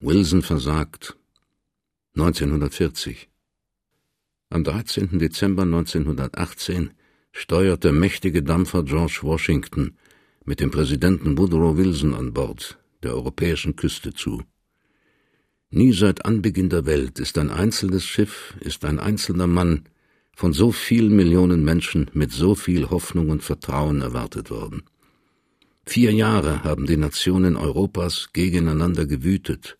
Wilson versagt. 1940. Am 13. Dezember 1918 steuerte mächtige Dampfer George Washington mit dem Präsidenten Woodrow Wilson an Bord der europäischen Küste zu. Nie seit Anbeginn der Welt ist ein einzelnes Schiff, ist ein einzelner Mann von so vielen Millionen Menschen mit so viel Hoffnung und Vertrauen erwartet worden. Vier Jahre haben die Nationen Europas gegeneinander gewütet.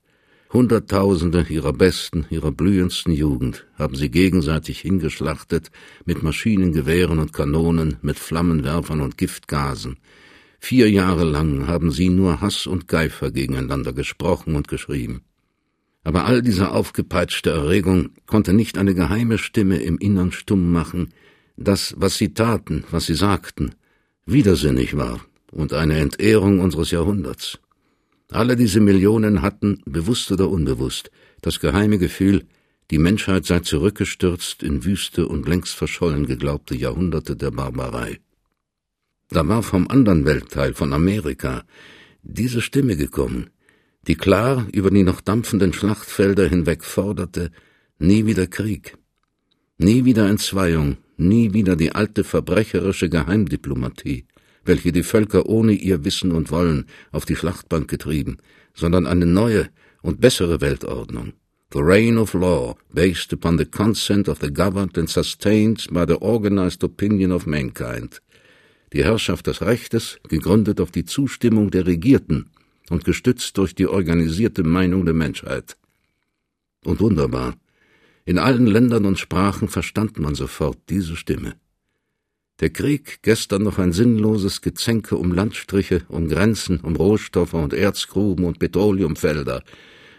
Hunderttausende ihrer besten, ihrer blühendsten Jugend haben sie gegenseitig hingeschlachtet mit Maschinengewehren und Kanonen, mit Flammenwerfern und Giftgasen. Vier Jahre lang haben sie nur Hass und Geifer gegeneinander gesprochen und geschrieben. Aber all diese aufgepeitschte Erregung konnte nicht eine geheime Stimme im Innern stumm machen, dass, was sie taten, was sie sagten, widersinnig war und eine Entehrung unseres Jahrhunderts. Alle diese Millionen hatten, bewusst oder unbewusst, das geheime Gefühl, die Menschheit sei zurückgestürzt in wüste und längst verschollen geglaubte Jahrhunderte der Barbarei. Da war vom anderen Weltteil, von Amerika, diese Stimme gekommen, die klar über die noch dampfenden Schlachtfelder hinweg forderte, nie wieder Krieg, nie wieder Entzweiung, nie wieder die alte verbrecherische Geheimdiplomatie, welche die Völker ohne ihr Wissen und Wollen auf die Schlachtbank getrieben, sondern eine neue und bessere Weltordnung. The reign of law, based upon the consent of the governed and sustained by the organized opinion of mankind. Die Herrschaft des Rechtes, gegründet auf die Zustimmung der Regierten, und gestützt durch die organisierte Meinung der Menschheit. Und wunderbar, in allen Ländern und Sprachen verstand man sofort diese Stimme. Der Krieg, gestern noch ein sinnloses Gezänke um Landstriche, um Grenzen, um Rohstoffe und Erzgruben und Petroleumfelder,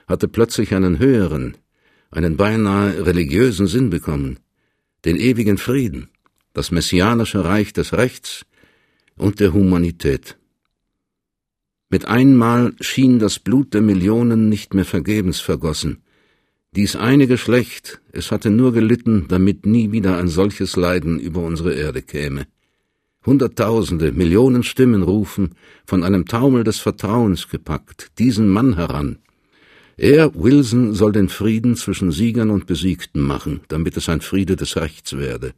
hatte plötzlich einen höheren, einen beinahe religiösen Sinn bekommen, den ewigen Frieden, das messianische Reich des Rechts und der Humanität. Mit einmal schien das Blut der Millionen nicht mehr vergebens vergossen. Dies eine Geschlecht, es hatte nur gelitten, damit nie wieder ein solches Leiden über unsere Erde käme. Hunderttausende, Millionen Stimmen rufen, von einem Taumel des Vertrauens gepackt, diesen Mann heran. Er, Wilson, soll den Frieden zwischen Siegern und Besiegten machen, damit es ein Friede des Rechts werde.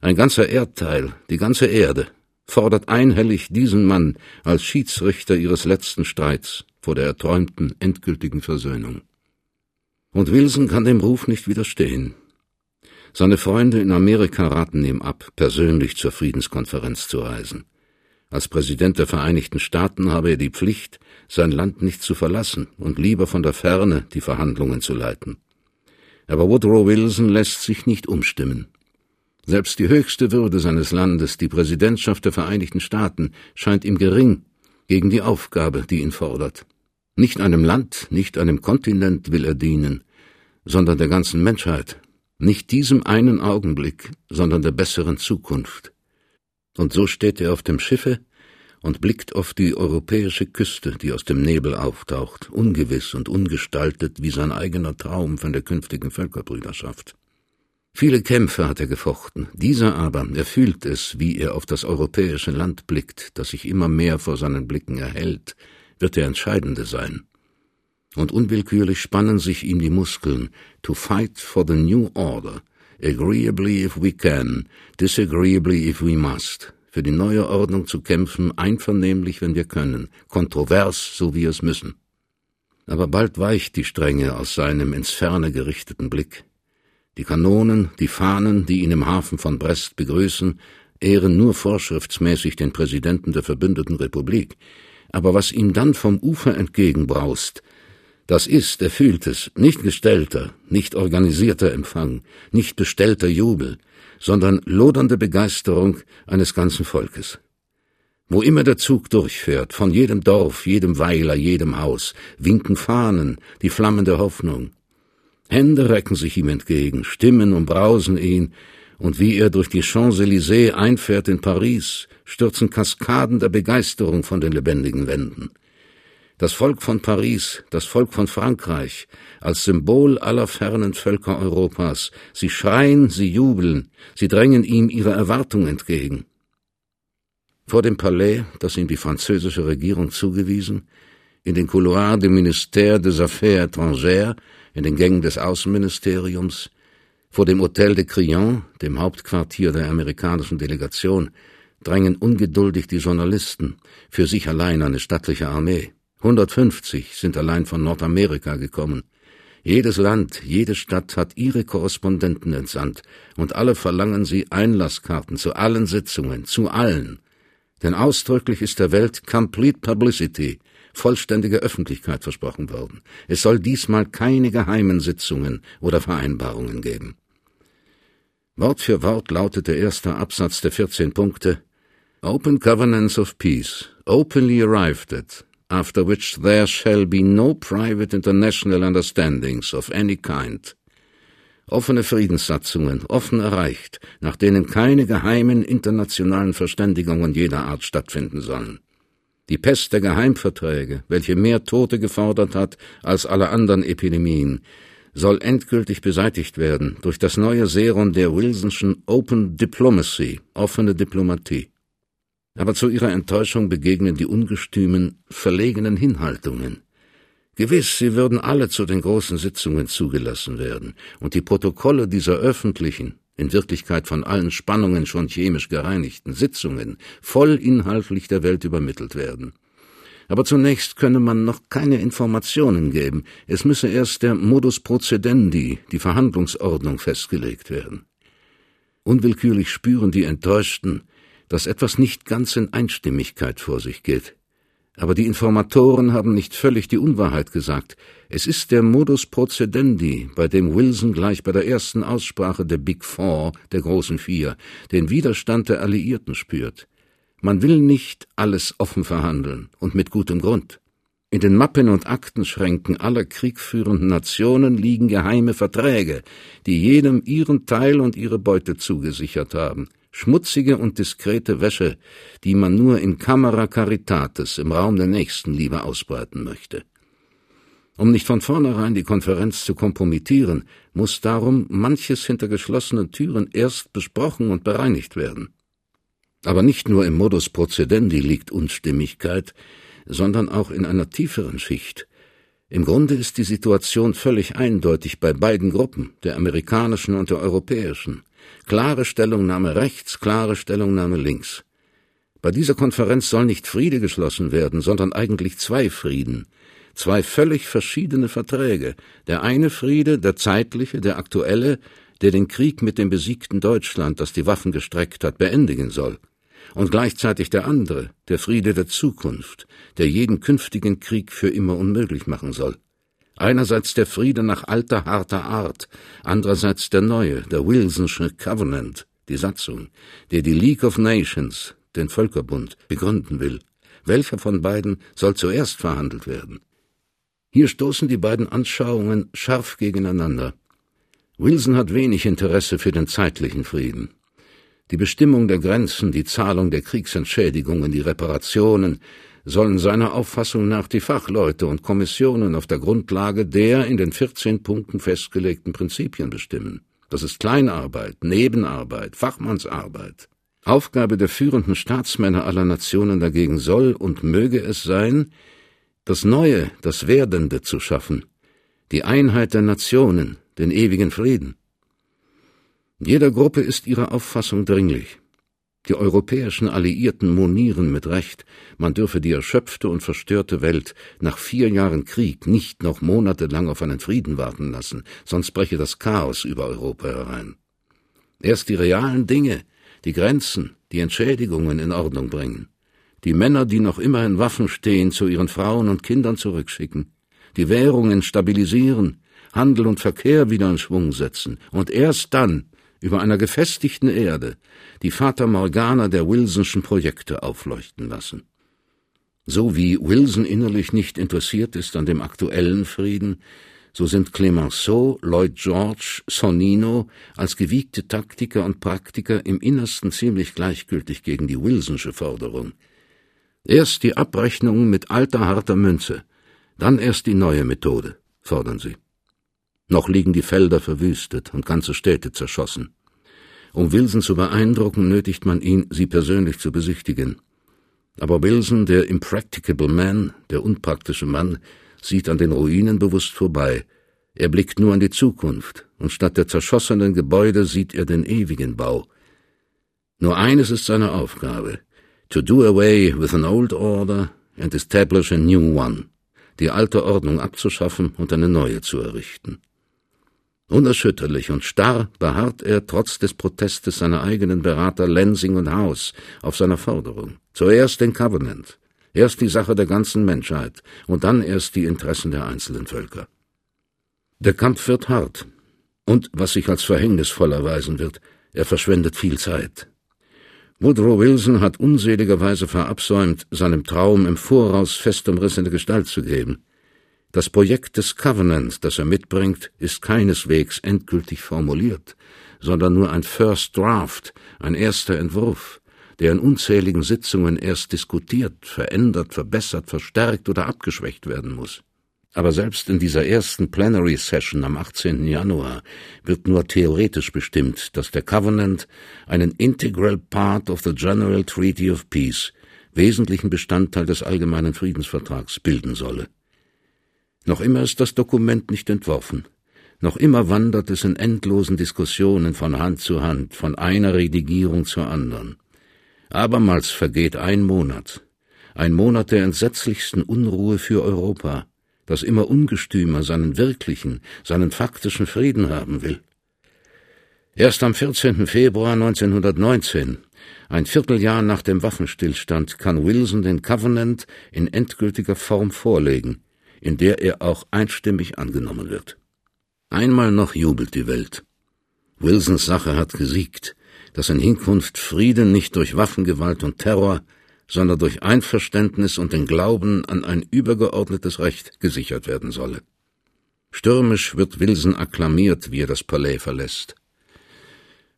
Ein ganzer Erdteil, die ganze Erde, fordert einhellig diesen Mann als Schiedsrichter ihres letzten Streits vor der erträumten endgültigen Versöhnung. Und Wilson kann dem Ruf nicht widerstehen. Seine Freunde in Amerika raten ihm ab, persönlich zur Friedenskonferenz zu reisen. Als Präsident der Vereinigten Staaten habe er die Pflicht, sein Land nicht zu verlassen und lieber von der Ferne die Verhandlungen zu leiten. Aber Woodrow Wilson lässt sich nicht umstimmen. Selbst die höchste Würde seines Landes, die Präsidentschaft der Vereinigten Staaten, scheint ihm gering gegen die Aufgabe, die ihn fordert. Nicht einem Land, nicht einem Kontinent will er dienen, sondern der ganzen Menschheit, nicht diesem einen Augenblick, sondern der besseren Zukunft. Und so steht er auf dem Schiffe und blickt auf die europäische Küste, die aus dem Nebel auftaucht, ungewiss und ungestaltet wie sein eigener Traum von der künftigen Völkerbrüderschaft. Viele Kämpfe hat er gefochten, dieser aber, er fühlt es, wie er auf das europäische Land blickt, das sich immer mehr vor seinen Blicken erhält, wird der entscheidende sein. Und unwillkürlich spannen sich ihm die Muskeln, to fight for the new order, agreeably if we can, disagreeably if we must, für die neue Ordnung zu kämpfen, einvernehmlich, wenn wir können, kontrovers, so wie es müssen. Aber bald weicht die Strenge aus seinem ins Ferne gerichteten Blick. Die Kanonen, die Fahnen, die ihn im Hafen von Brest begrüßen, ehren nur vorschriftsmäßig den Präsidenten der verbündeten Republik. Aber was ihm dann vom Ufer entgegenbraust, das ist, er fühlt es, nicht gestellter, nicht organisierter Empfang, nicht bestellter Jubel, sondern lodernde Begeisterung eines ganzen Volkes. Wo immer der Zug durchfährt, von jedem Dorf, jedem Weiler, jedem Haus, winken Fahnen, die Flammen der Hoffnung, Hände recken sich ihm entgegen, Stimmen umbrausen ihn, und wie er durch die Champs-Élysées einfährt in Paris, stürzen Kaskaden der Begeisterung von den lebendigen Wänden. Das Volk von Paris, das Volk von Frankreich, als Symbol aller fernen Völker Europas, sie schreien, sie jubeln, sie drängen ihm ihre Erwartung entgegen. Vor dem Palais, das ihm die französische Regierung zugewiesen, in den Couloirs du Ministère des Affaires étrangères, in den Gängen des Außenministeriums, vor dem Hotel de Crillon, dem Hauptquartier der amerikanischen Delegation, drängen ungeduldig die Journalisten, für sich allein eine stattliche Armee. 150 sind allein von Nordamerika gekommen. Jedes Land, jede Stadt hat ihre Korrespondenten entsandt, und alle verlangen sie Einlasskarten zu allen Sitzungen, zu allen. Denn ausdrücklich ist der Welt Complete Publicity, vollständige Öffentlichkeit versprochen worden. Es soll diesmal keine geheimen Sitzungen oder Vereinbarungen geben. Wort für Wort lautet der erste Absatz der 14 Punkte Open Covenants of Peace, openly arrived at, after which there shall be no private international understandings of any kind. Offene Friedenssatzungen, offen erreicht, nach denen keine geheimen internationalen Verständigungen jeder Art stattfinden sollen. Die Pest der Geheimverträge, welche mehr Tote gefordert hat als alle anderen Epidemien, soll endgültig beseitigt werden durch das neue Serum der Wilsonschen Open Diplomacy, offene Diplomatie. Aber zu ihrer Enttäuschung begegnen die ungestümen, verlegenen Hinhaltungen. Gewiss, sie würden alle zu den großen Sitzungen zugelassen werden, und die Protokolle dieser öffentlichen, in Wirklichkeit von allen Spannungen schon chemisch gereinigten Sitzungen voll inhaltlich der Welt übermittelt werden. Aber zunächst könne man noch keine Informationen geben, es müsse erst der Modus procedendi, die Verhandlungsordnung festgelegt werden. Unwillkürlich spüren die Enttäuschten, dass etwas nicht ganz in Einstimmigkeit vor sich geht. Aber die Informatoren haben nicht völlig die Unwahrheit gesagt. Es ist der Modus procedendi, bei dem Wilson gleich bei der ersten Aussprache der Big Four, der großen Vier, den Widerstand der Alliierten spürt. Man will nicht alles offen verhandeln und mit gutem Grund. In den Mappen und Aktenschränken aller kriegführenden Nationen liegen geheime Verträge, die jedem ihren Teil und ihre Beute zugesichert haben schmutzige und diskrete Wäsche, die man nur in Camera Caritatis im Raum der Nächstenliebe ausbreiten möchte. Um nicht von vornherein die Konferenz zu kompromittieren, muss darum manches hinter geschlossenen Türen erst besprochen und bereinigt werden. Aber nicht nur im Modus procedendi liegt Unstimmigkeit, sondern auch in einer tieferen Schicht. Im Grunde ist die Situation völlig eindeutig bei beiden Gruppen, der amerikanischen und der europäischen. Klare Stellungnahme rechts, klare Stellungnahme links. Bei dieser Konferenz soll nicht Friede geschlossen werden, sondern eigentlich zwei Frieden, zwei völlig verschiedene Verträge. Der eine Friede, der zeitliche, der aktuelle, der den Krieg mit dem besiegten Deutschland, das die Waffen gestreckt hat, beendigen soll. Und gleichzeitig der andere, der Friede der Zukunft, der jeden künftigen Krieg für immer unmöglich machen soll. Einerseits der Friede nach alter, harter Art, andererseits der neue, der Wilsonsche Covenant, die Satzung, der die League of Nations, den Völkerbund, begründen will. Welcher von beiden soll zuerst verhandelt werden? Hier stoßen die beiden Anschauungen scharf gegeneinander. Wilson hat wenig Interesse für den zeitlichen Frieden. Die Bestimmung der Grenzen, die Zahlung der Kriegsentschädigungen, die Reparationen, sollen seiner Auffassung nach die Fachleute und Kommissionen auf der Grundlage der in den 14 Punkten festgelegten Prinzipien bestimmen. Das ist Kleinarbeit, Nebenarbeit, Fachmannsarbeit. Aufgabe der führenden Staatsmänner aller Nationen dagegen soll und möge es sein, das Neue, das Werdende zu schaffen, die Einheit der Nationen, den ewigen Frieden. Jeder Gruppe ist ihre Auffassung dringlich. Die europäischen Alliierten monieren mit Recht, man dürfe die erschöpfte und verstörte Welt nach vier Jahren Krieg nicht noch monatelang auf einen Frieden warten lassen, sonst breche das Chaos über Europa herein. Erst die realen Dinge, die Grenzen, die Entschädigungen in Ordnung bringen, die Männer, die noch immer in Waffen stehen, zu ihren Frauen und Kindern zurückschicken, die Währungen stabilisieren, Handel und Verkehr wieder in Schwung setzen, und erst dann über einer gefestigten Erde die Fata Morgana der Wilsonschen Projekte aufleuchten lassen. So wie Wilson innerlich nicht interessiert ist an dem aktuellen Frieden, so sind Clemenceau, Lloyd George, Sonnino als gewiegte Taktiker und Praktiker im Innersten ziemlich gleichgültig gegen die Wilsonsche Forderung. Erst die Abrechnung mit alter harter Münze, dann erst die neue Methode, fordern sie. Noch liegen die Felder verwüstet und ganze Städte zerschossen. Um Wilson zu beeindrucken, nötigt man ihn, sie persönlich zu besichtigen. Aber Wilson, der impracticable man, der unpraktische Mann, sieht an den Ruinen bewusst vorbei. Er blickt nur an die Zukunft, und statt der zerschossenen Gebäude sieht er den ewigen Bau. Nur eines ist seine Aufgabe, to do away with an old order and establish a new one, die alte Ordnung abzuschaffen und eine neue zu errichten. Unerschütterlich und starr beharrt er trotz des Protestes seiner eigenen Berater Lensing und House auf seiner Forderung. Zuerst den Covenant, erst die Sache der ganzen Menschheit und dann erst die Interessen der einzelnen Völker. Der Kampf wird hart, und was sich als verhängnisvoll erweisen wird, er verschwendet viel Zeit. Woodrow Wilson hat unseligerweise verabsäumt, seinem Traum im Voraus fest umrissene Gestalt zu geben. Das Projekt des Covenant, das er mitbringt, ist keineswegs endgültig formuliert, sondern nur ein First Draft, ein erster Entwurf, der in unzähligen Sitzungen erst diskutiert, verändert, verbessert, verstärkt oder abgeschwächt werden muss. Aber selbst in dieser ersten Plenary Session am 18. Januar wird nur theoretisch bestimmt, dass der Covenant einen integral part of the General Treaty of Peace, wesentlichen Bestandteil des allgemeinen Friedensvertrags, bilden solle. Noch immer ist das Dokument nicht entworfen. Noch immer wandert es in endlosen Diskussionen von Hand zu Hand, von einer Redigierung zur anderen. Abermals vergeht ein Monat, ein Monat der entsetzlichsten Unruhe für Europa, das immer ungestümer seinen wirklichen, seinen faktischen Frieden haben will. Erst am 14. Februar 1919, ein Vierteljahr nach dem Waffenstillstand, kann Wilson den Covenant in endgültiger Form vorlegen, in der er auch einstimmig angenommen wird. Einmal noch jubelt die Welt. Wilsons Sache hat gesiegt, dass in Hinkunft Frieden nicht durch Waffengewalt und Terror, sondern durch Einverständnis und den Glauben an ein übergeordnetes Recht gesichert werden solle. Stürmisch wird Wilson akklamiert, wie er das Palais verlässt.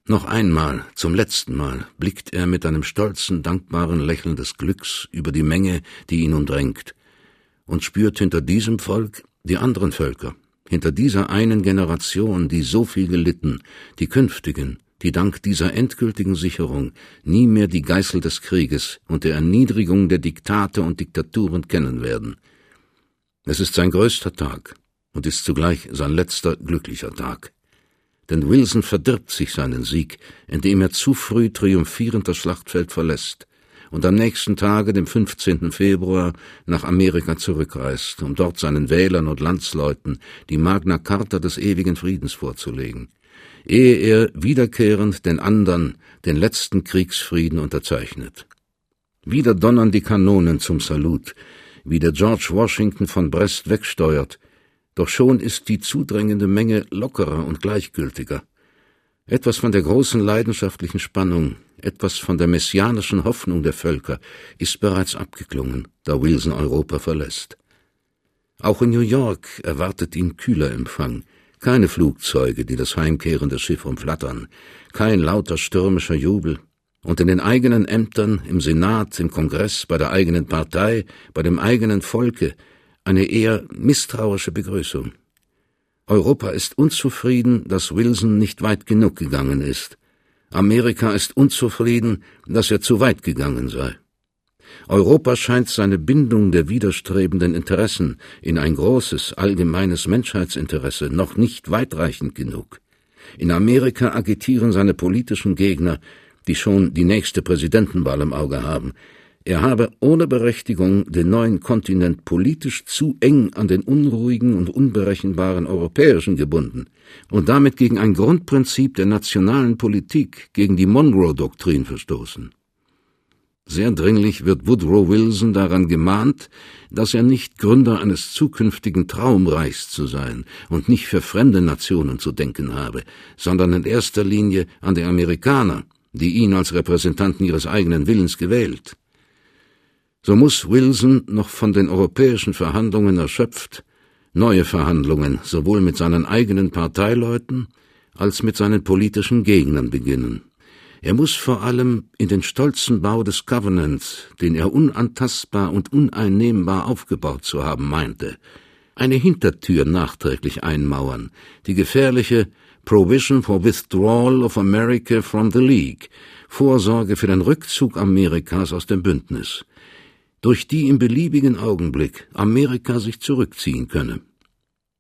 Noch einmal, zum letzten Mal, blickt er mit einem stolzen, dankbaren Lächeln des Glücks über die Menge, die ihn umdrängt, und spürt hinter diesem Volk die anderen Völker, hinter dieser einen Generation, die so viel gelitten, die künftigen, die dank dieser endgültigen Sicherung nie mehr die Geißel des Krieges und der Erniedrigung der Diktate und Diktaturen kennen werden. Es ist sein größter Tag und ist zugleich sein letzter glücklicher Tag. Denn Wilson verdirbt sich seinen Sieg, indem er zu früh triumphierend das Schlachtfeld verlässt und am nächsten Tage, dem 15. Februar, nach Amerika zurückreist, um dort seinen Wählern und Landsleuten die Magna Carta des ewigen Friedens vorzulegen ehe er wiederkehrend den andern, den letzten Kriegsfrieden unterzeichnet. Wieder donnern die Kanonen zum Salut, wie der George Washington von Brest wegsteuert, doch schon ist die zudrängende Menge lockerer und gleichgültiger. Etwas von der großen leidenschaftlichen Spannung, etwas von der messianischen Hoffnung der Völker ist bereits abgeklungen, da Wilson Europa verlässt. Auch in New York erwartet ihn kühler Empfang, keine Flugzeuge, die das heimkehrende Schiff umflattern, kein lauter stürmischer Jubel, und in den eigenen Ämtern, im Senat, im Kongress, bei der eigenen Partei, bei dem eigenen Volke eine eher misstrauische Begrüßung. Europa ist unzufrieden, dass Wilson nicht weit genug gegangen ist. Amerika ist unzufrieden, dass er zu weit gegangen sei. Europa scheint seine Bindung der widerstrebenden Interessen in ein großes, allgemeines Menschheitsinteresse noch nicht weitreichend genug. In Amerika agitieren seine politischen Gegner, die schon die nächste Präsidentenwahl im Auge haben, er habe ohne Berechtigung den neuen Kontinent politisch zu eng an den unruhigen und unberechenbaren europäischen gebunden und damit gegen ein Grundprinzip der nationalen Politik, gegen die Monroe-Doktrin verstoßen. Sehr dringlich wird Woodrow Wilson daran gemahnt, dass er nicht Gründer eines zukünftigen Traumreichs zu sein und nicht für fremde Nationen zu denken habe, sondern in erster Linie an die Amerikaner, die ihn als Repräsentanten ihres eigenen Willens gewählt. So muss Wilson noch von den europäischen Verhandlungen erschöpft, neue Verhandlungen sowohl mit seinen eigenen Parteileuten als mit seinen politischen Gegnern beginnen. Er muss vor allem in den stolzen Bau des Covenants, den er unantastbar und uneinnehmbar aufgebaut zu haben meinte, eine Hintertür nachträglich einmauern, die gefährliche Provision for Withdrawal of America from the League, Vorsorge für den Rückzug Amerikas aus dem Bündnis, durch die im beliebigen Augenblick Amerika sich zurückziehen könne.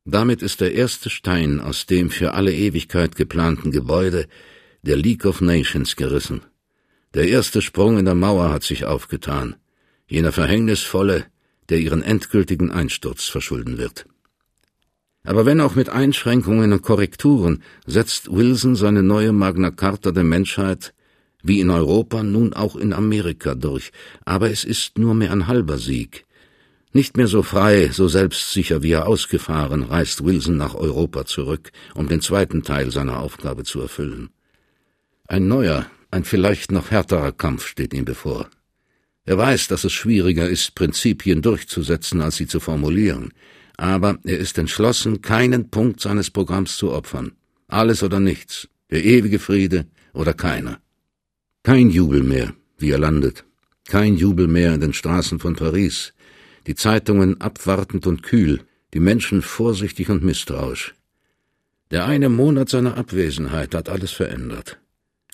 Damit ist der erste Stein aus dem für alle Ewigkeit geplanten Gebäude der League of Nations gerissen. Der erste Sprung in der Mauer hat sich aufgetan, jener verhängnisvolle, der ihren endgültigen Einsturz verschulden wird. Aber wenn auch mit Einschränkungen und Korrekturen, setzt Wilson seine neue Magna Carta der Menschheit, wie in Europa, nun auch in Amerika durch, aber es ist nur mehr ein halber Sieg. Nicht mehr so frei, so selbstsicher wie er ausgefahren, reist Wilson nach Europa zurück, um den zweiten Teil seiner Aufgabe zu erfüllen. Ein neuer, ein vielleicht noch härterer Kampf steht ihm bevor. Er weiß, dass es schwieriger ist, Prinzipien durchzusetzen, als sie zu formulieren, aber er ist entschlossen, keinen Punkt seines Programms zu opfern. Alles oder nichts, der ewige Friede oder keiner. Kein Jubel mehr, wie er landet, kein Jubel mehr in den Straßen von Paris, die Zeitungen abwartend und kühl, die Menschen vorsichtig und misstrauisch. Der eine Monat seiner Abwesenheit hat alles verändert.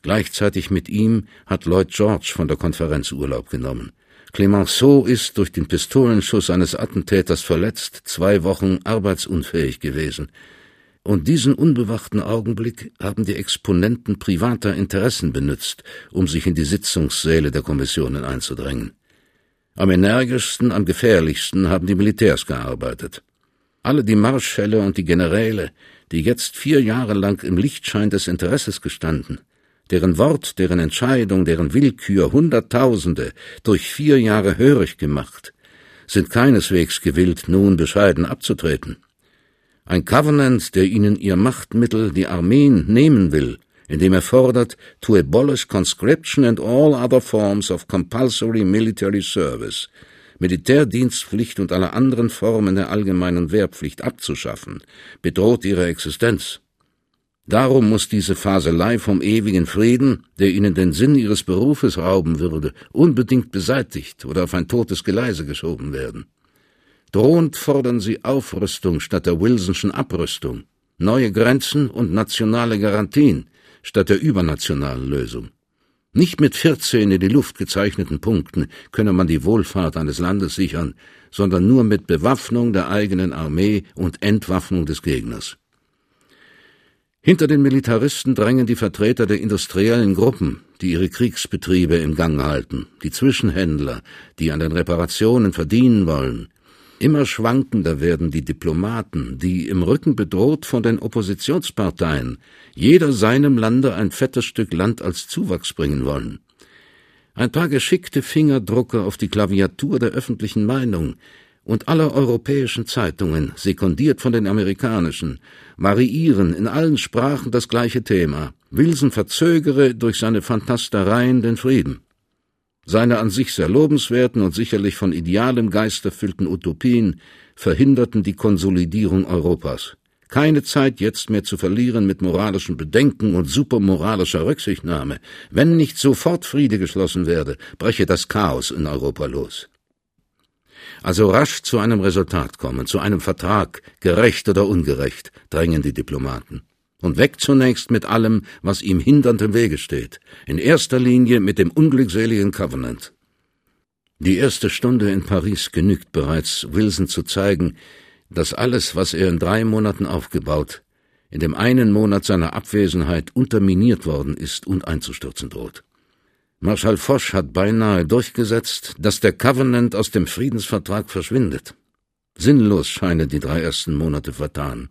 Gleichzeitig mit ihm hat Lloyd George von der Konferenz Urlaub genommen. Clemenceau ist durch den Pistolenschuss eines Attentäters verletzt, zwei Wochen arbeitsunfähig gewesen. Und diesen unbewachten Augenblick haben die Exponenten privater Interessen benützt, um sich in die Sitzungssäle der Kommissionen einzudrängen. Am energischsten, am gefährlichsten haben die Militärs gearbeitet. Alle die Marschälle und die Generäle, die jetzt vier Jahre lang im Lichtschein des Interesses gestanden, deren Wort, deren Entscheidung, deren Willkür Hunderttausende durch vier Jahre hörig gemacht, sind keineswegs gewillt, nun bescheiden abzutreten. Ein Covenant, der ihnen ihr Machtmittel, die Armeen, nehmen will, indem er fordert, to abolish conscription and all other forms of compulsory military service, Militärdienstpflicht und alle anderen Formen der allgemeinen Wehrpflicht abzuschaffen, bedroht ihre Existenz. Darum muss diese Faselei vom ewigen Frieden, der ihnen den Sinn ihres Berufes rauben würde, unbedingt beseitigt oder auf ein totes Geleise geschoben werden. Drohend fordern sie Aufrüstung statt der Wilsonschen Abrüstung, neue Grenzen und nationale Garantien statt der übernationalen Lösung. Nicht mit vierzehn in die Luft gezeichneten Punkten könne man die Wohlfahrt eines Landes sichern, sondern nur mit Bewaffnung der eigenen Armee und Entwaffnung des Gegners. Hinter den Militaristen drängen die Vertreter der industriellen Gruppen, die ihre Kriegsbetriebe im Gang halten, die Zwischenhändler, die an den Reparationen verdienen wollen. Immer schwankender werden die Diplomaten, die im Rücken bedroht von den Oppositionsparteien, jeder seinem Lande ein fettes Stück Land als Zuwachs bringen wollen. Ein paar geschickte Fingerdrucke auf die Klaviatur der öffentlichen Meinung, und aller europäischen Zeitungen, sekundiert von den amerikanischen, variieren in allen Sprachen das gleiche Thema. Wilson verzögere durch seine Fantastereien den Frieden. Seine an sich sehr lobenswerten und sicherlich von idealem Geist erfüllten Utopien verhinderten die Konsolidierung Europas. Keine Zeit jetzt mehr zu verlieren mit moralischen Bedenken und supermoralischer Rücksichtnahme. Wenn nicht sofort Friede geschlossen werde, breche das Chaos in Europa los. Also rasch zu einem Resultat kommen, zu einem Vertrag, gerecht oder ungerecht, drängen die Diplomaten. Und weg zunächst mit allem, was ihm hindernd im Wege steht, in erster Linie mit dem unglückseligen Covenant. Die erste Stunde in Paris genügt bereits, Wilson zu zeigen, dass alles, was er in drei Monaten aufgebaut, in dem einen Monat seiner Abwesenheit unterminiert worden ist und einzustürzen droht. Marschall Foch hat beinahe durchgesetzt, dass der Covenant aus dem Friedensvertrag verschwindet. Sinnlos scheinen die drei ersten Monate vertan.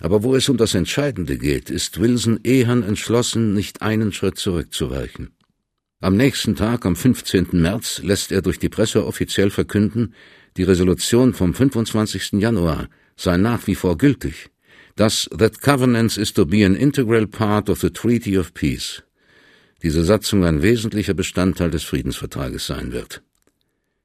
Aber wo es um das Entscheidende geht, ist Wilson ehern entschlossen, nicht einen Schritt zurückzuweichen. Am nächsten Tag, am 15. März, lässt er durch die Presse offiziell verkünden, die Resolution vom 25. Januar sei nach wie vor gültig, dass that covenant is to be an integral part of the Treaty of Peace diese Satzung ein wesentlicher Bestandteil des Friedensvertrages sein wird.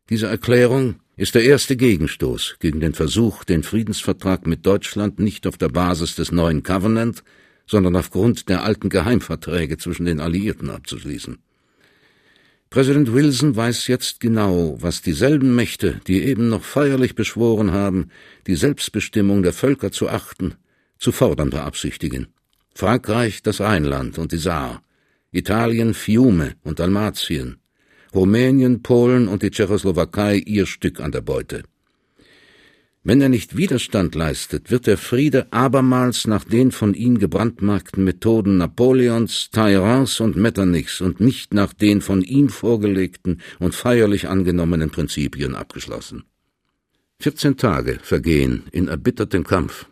Diese Erklärung ist der erste Gegenstoß gegen den Versuch, den Friedensvertrag mit Deutschland nicht auf der Basis des neuen Covenant, sondern aufgrund der alten Geheimverträge zwischen den Alliierten abzuschließen. Präsident Wilson weiß jetzt genau, was dieselben Mächte, die eben noch feierlich beschworen haben, die Selbstbestimmung der Völker zu achten, zu fordern beabsichtigen. Frankreich das Rheinland und die Saar, Italien Fiume und Dalmatien, Rumänien, Polen und die Tschechoslowakei ihr Stück an der Beute. Wenn er nicht Widerstand leistet, wird der Friede abermals nach den von ihm gebrandmarkten Methoden Napoleons, Talleyrand's und Metternichs und nicht nach den von ihm vorgelegten und feierlich angenommenen Prinzipien abgeschlossen. 14 Tage vergehen in erbittertem Kampf.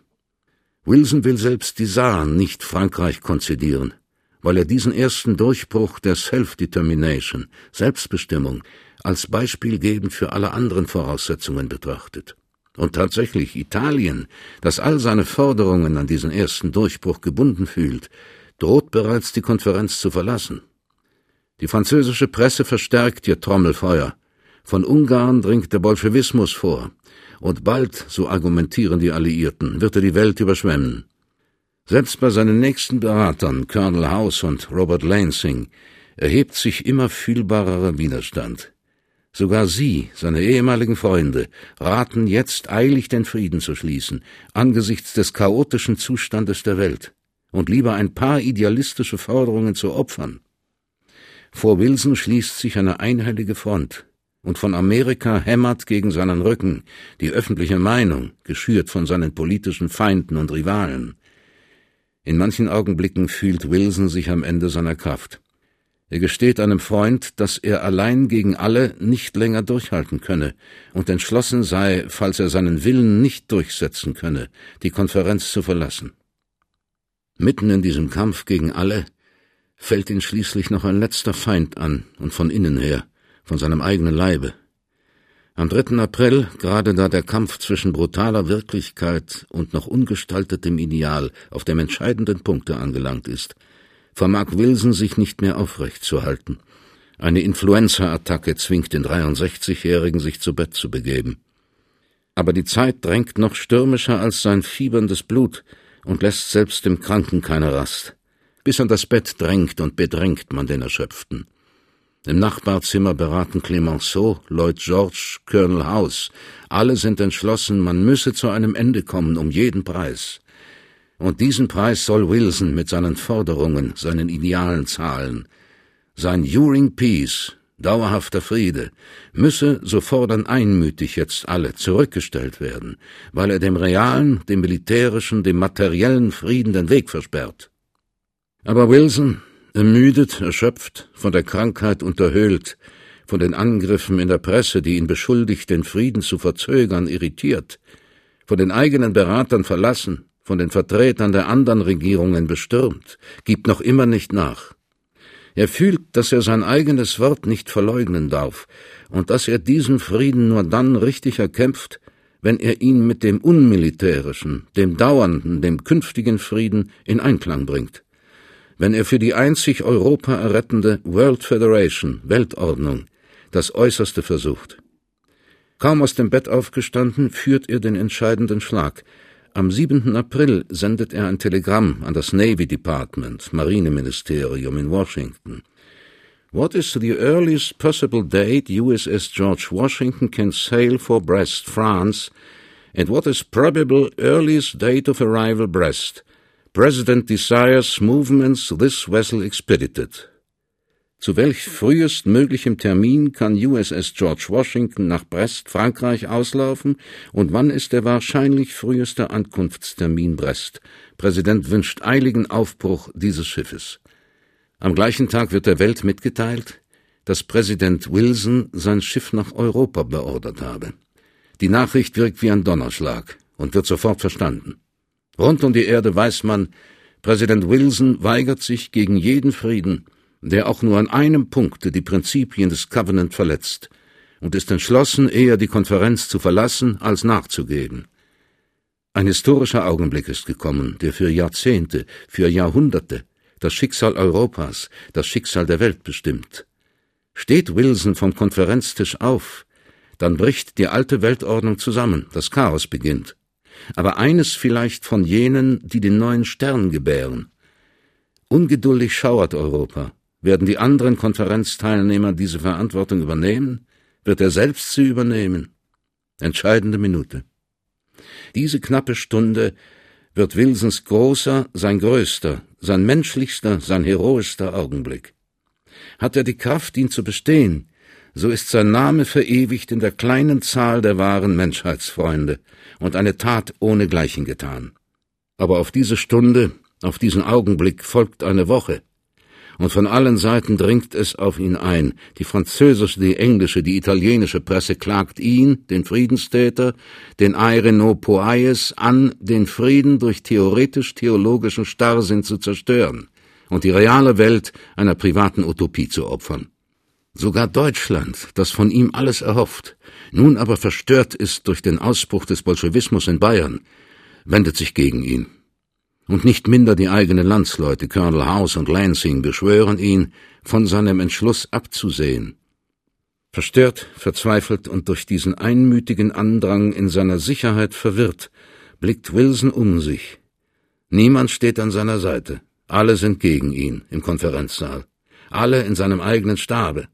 Wilson will selbst die Saar nicht Frankreich konzidieren, weil er diesen ersten Durchbruch der Self-Determination, Selbstbestimmung, als beispielgebend für alle anderen Voraussetzungen betrachtet. Und tatsächlich Italien, das all seine Forderungen an diesen ersten Durchbruch gebunden fühlt, droht bereits die Konferenz zu verlassen. Die französische Presse verstärkt ihr Trommelfeuer. Von Ungarn dringt der Bolschewismus vor. Und bald, so argumentieren die Alliierten, wird er die Welt überschwemmen. Selbst bei seinen nächsten Beratern, Colonel House und Robert Lansing, erhebt sich immer fühlbarerer Widerstand. Sogar Sie, seine ehemaligen Freunde, raten jetzt eilig den Frieden zu schließen, angesichts des chaotischen Zustandes der Welt, und lieber ein paar idealistische Forderungen zu opfern. Vor Wilson schließt sich eine einhellige Front, und von Amerika hämmert gegen seinen Rücken die öffentliche Meinung, geschürt von seinen politischen Feinden und Rivalen. In manchen Augenblicken fühlt Wilson sich am Ende seiner Kraft. Er gesteht einem Freund, dass er allein gegen alle nicht länger durchhalten könne und entschlossen sei, falls er seinen Willen nicht durchsetzen könne, die Konferenz zu verlassen. Mitten in diesem Kampf gegen alle fällt ihn schließlich noch ein letzter Feind an und von innen her, von seinem eigenen Leibe. Am 3. April, gerade da der Kampf zwischen brutaler Wirklichkeit und noch ungestaltetem Ideal auf dem entscheidenden Punkte angelangt ist, vermag Wilson sich nicht mehr aufrecht zu halten. Eine Influenza-Attacke zwingt den 63-Jährigen, sich zu Bett zu begeben. Aber die Zeit drängt noch stürmischer als sein fieberndes Blut und lässt selbst dem Kranken keine Rast. Bis an das Bett drängt und bedrängt man den Erschöpften. Im Nachbarzimmer beraten Clemenceau, Lloyd George, Colonel House. Alle sind entschlossen, man müsse zu einem Ende kommen, um jeden Preis. Und diesen Preis soll Wilson mit seinen Forderungen, seinen Idealen zahlen. Sein Enduring Peace, dauerhafter Friede, müsse, so fordern einmütig jetzt alle, zurückgestellt werden, weil er dem realen, dem militärischen, dem materiellen Frieden den Weg versperrt. Aber Wilson, ermüdet, erschöpft, von der Krankheit unterhöhlt, von den Angriffen in der Presse, die ihn beschuldigt, den Frieden zu verzögern, irritiert, von den eigenen Beratern verlassen, von den Vertretern der anderen Regierungen bestürmt, gibt noch immer nicht nach. Er fühlt, dass er sein eigenes Wort nicht verleugnen darf und dass er diesen Frieden nur dann richtig erkämpft, wenn er ihn mit dem unmilitärischen, dem dauernden, dem künftigen Frieden in Einklang bringt. Wenn er für die einzig Europa errettende World Federation, Weltordnung, das Äußerste versucht. Kaum aus dem Bett aufgestanden, führt er den entscheidenden Schlag, am 7. April sendet er ein Telegramm an das Navy Department, Marineministerium in Washington. What is the earliest possible date USS George Washington can sail for Brest, France, and what is probable earliest date of arrival Brest? President desires movements this vessel expedited. Zu welch frühestmöglichem Termin kann USS George Washington nach Brest, Frankreich auslaufen und wann ist der wahrscheinlich früheste Ankunftstermin Brest? Präsident wünscht eiligen Aufbruch dieses Schiffes. Am gleichen Tag wird der Welt mitgeteilt, dass Präsident Wilson sein Schiff nach Europa beordert habe. Die Nachricht wirkt wie ein Donnerschlag und wird sofort verstanden. Rund um die Erde weiß man, Präsident Wilson weigert sich gegen jeden Frieden, der auch nur an einem Punkte die Prinzipien des Covenant verletzt und ist entschlossen, eher die Konferenz zu verlassen, als nachzugeben. Ein historischer Augenblick ist gekommen, der für Jahrzehnte, für Jahrhunderte das Schicksal Europas, das Schicksal der Welt bestimmt. Steht Wilson vom Konferenztisch auf, dann bricht die alte Weltordnung zusammen, das Chaos beginnt. Aber eines vielleicht von jenen, die den neuen Stern gebären. Ungeduldig schauert Europa, Werden die anderen Konferenzteilnehmer diese Verantwortung übernehmen? Wird er selbst sie übernehmen? Entscheidende Minute. Diese knappe Stunde wird Wilsons großer, sein größter, sein menschlichster, sein heroischster Augenblick. Hat er die Kraft, ihn zu bestehen, so ist sein Name verewigt in der kleinen Zahl der wahren Menschheitsfreunde und eine Tat ohne Gleichen getan. Aber auf diese Stunde, auf diesen Augenblick folgt eine Woche, und von allen Seiten dringt es auf ihn ein. Die französische, die englische, die italienische Presse klagt ihn, den Friedenstäter, den Aireno Poayes, an, den Frieden durch theoretisch-theologischen Starrsinn zu zerstören und die reale Welt einer privaten Utopie zu opfern. Sogar Deutschland, das von ihm alles erhofft, nun aber verstört ist durch den Ausbruch des Bolschewismus in Bayern, wendet sich gegen ihn und nicht minder die eigenen Landsleute Colonel House und Lansing beschwören ihn, von seinem Entschluss abzusehen. Verstört, verzweifelt und durch diesen einmütigen Andrang in seiner Sicherheit verwirrt, blickt Wilson um sich. Niemand steht an seiner Seite. Alle sind gegen ihn im Konferenzsaal. Alle in seinem eigenen Stabe.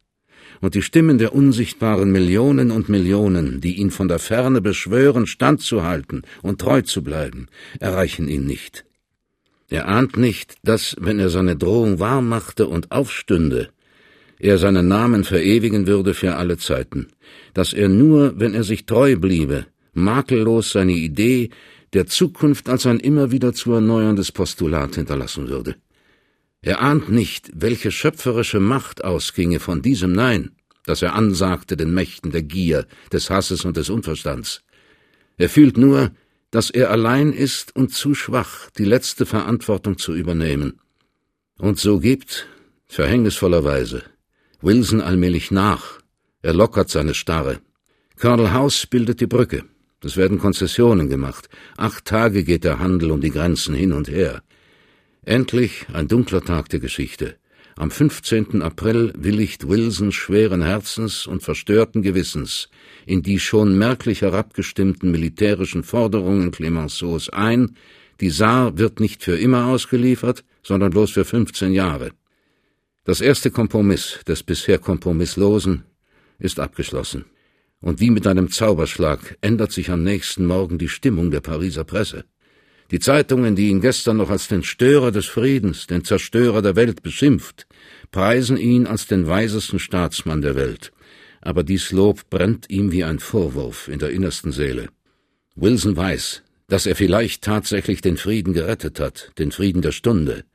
Und die Stimmen der unsichtbaren Millionen und Millionen, die ihn von der Ferne beschwören, standzuhalten und treu zu bleiben, erreichen ihn nicht. Er ahnt nicht, dass, wenn er seine Drohung wahrmachte und aufstünde, er seinen Namen verewigen würde für alle Zeiten, dass er nur, wenn er sich treu bliebe, makellos seine Idee der Zukunft als ein immer wieder zu erneuerndes Postulat hinterlassen würde. Er ahnt nicht, welche schöpferische Macht ausginge von diesem Nein, das er ansagte den Mächten der Gier, des Hasses und des Unverstands. Er fühlt nur, dass er allein ist und zu schwach, die letzte Verantwortung zu übernehmen. Und so gibt, verhängnisvollerweise, Wilson allmählich nach, er lockert seine Starre. Colonel House bildet die Brücke. Es werden Konzessionen gemacht. Acht Tage geht der Handel um die Grenzen hin und her. Endlich ein dunkler Tag der Geschichte. Am 15. April willigt Wilson schweren Herzens und verstörten Gewissens in die schon merklich herabgestimmten militärischen Forderungen Clemenceaus ein, die Saar wird nicht für immer ausgeliefert, sondern bloß für 15 Jahre. Das erste Kompromiss des bisher Kompromisslosen ist abgeschlossen. Und wie mit einem Zauberschlag ändert sich am nächsten Morgen die Stimmung der Pariser Presse. Die Zeitungen, die ihn gestern noch als den Störer des Friedens, den Zerstörer der Welt beschimpft, preisen ihn als den weisesten Staatsmann der Welt. Aber dies Lob brennt ihm wie ein Vorwurf in der innersten Seele. Wilson weiß, dass er vielleicht tatsächlich den Frieden gerettet hat, den Frieden der Stunde.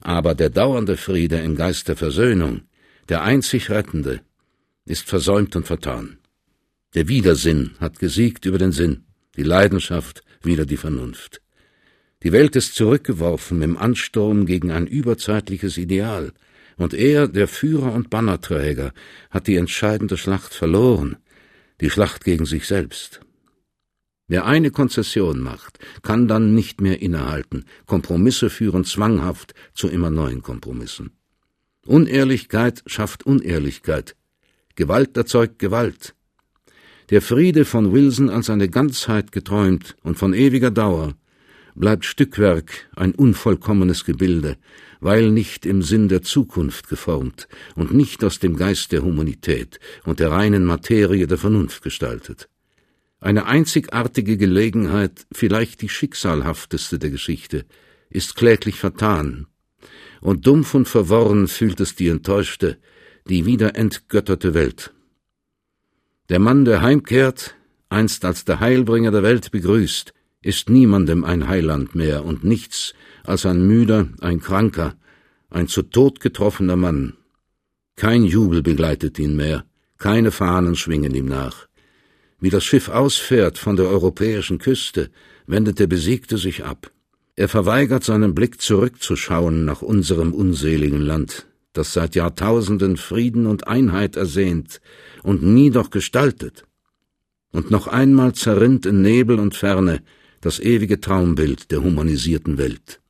Aber der dauernde Friede im Geist der Versöhnung, der einzig Rettende, ist versäumt und vertan. Der Widersinn hat gesiegt über den Sinn, die Leidenschaft wieder die Vernunft. Die Welt ist zurückgeworfen im Ansturm gegen ein überzeitliches Ideal, und er, der Führer und Bannerträger, hat die entscheidende Schlacht verloren, die Schlacht gegen sich selbst. Wer eine Konzession macht, kann dann nicht mehr innehalten, Kompromisse führen zwanghaft zu immer neuen Kompromissen. Unehrlichkeit schafft Unehrlichkeit, Gewalt erzeugt Gewalt. Der Friede von Wilson als eine Ganzheit geträumt und von ewiger Dauer, bleibt Stückwerk ein unvollkommenes Gebilde, weil nicht im Sinn der Zukunft geformt und nicht aus dem Geist der Humanität und der reinen Materie der Vernunft gestaltet. Eine einzigartige Gelegenheit, vielleicht die schicksalhafteste der Geschichte, ist kläglich vertan, und dumpf und verworren fühlt es die enttäuschte, die wieder entgötterte Welt. Der Mann, der heimkehrt, einst als der Heilbringer der Welt begrüßt, ist niemandem ein Heiland mehr und nichts als ein müder, ein kranker, ein zu Tod getroffener Mann. Kein Jubel begleitet ihn mehr, keine Fahnen schwingen ihm nach. Wie das Schiff ausfährt von der europäischen Küste, wendet der Besiegte sich ab. Er verweigert seinen Blick zurückzuschauen nach unserem unseligen Land, das seit Jahrtausenden Frieden und Einheit ersehnt und nie doch gestaltet. Und noch einmal zerrinnt in Nebel und Ferne das ewige Traumbild der humanisierten Welt.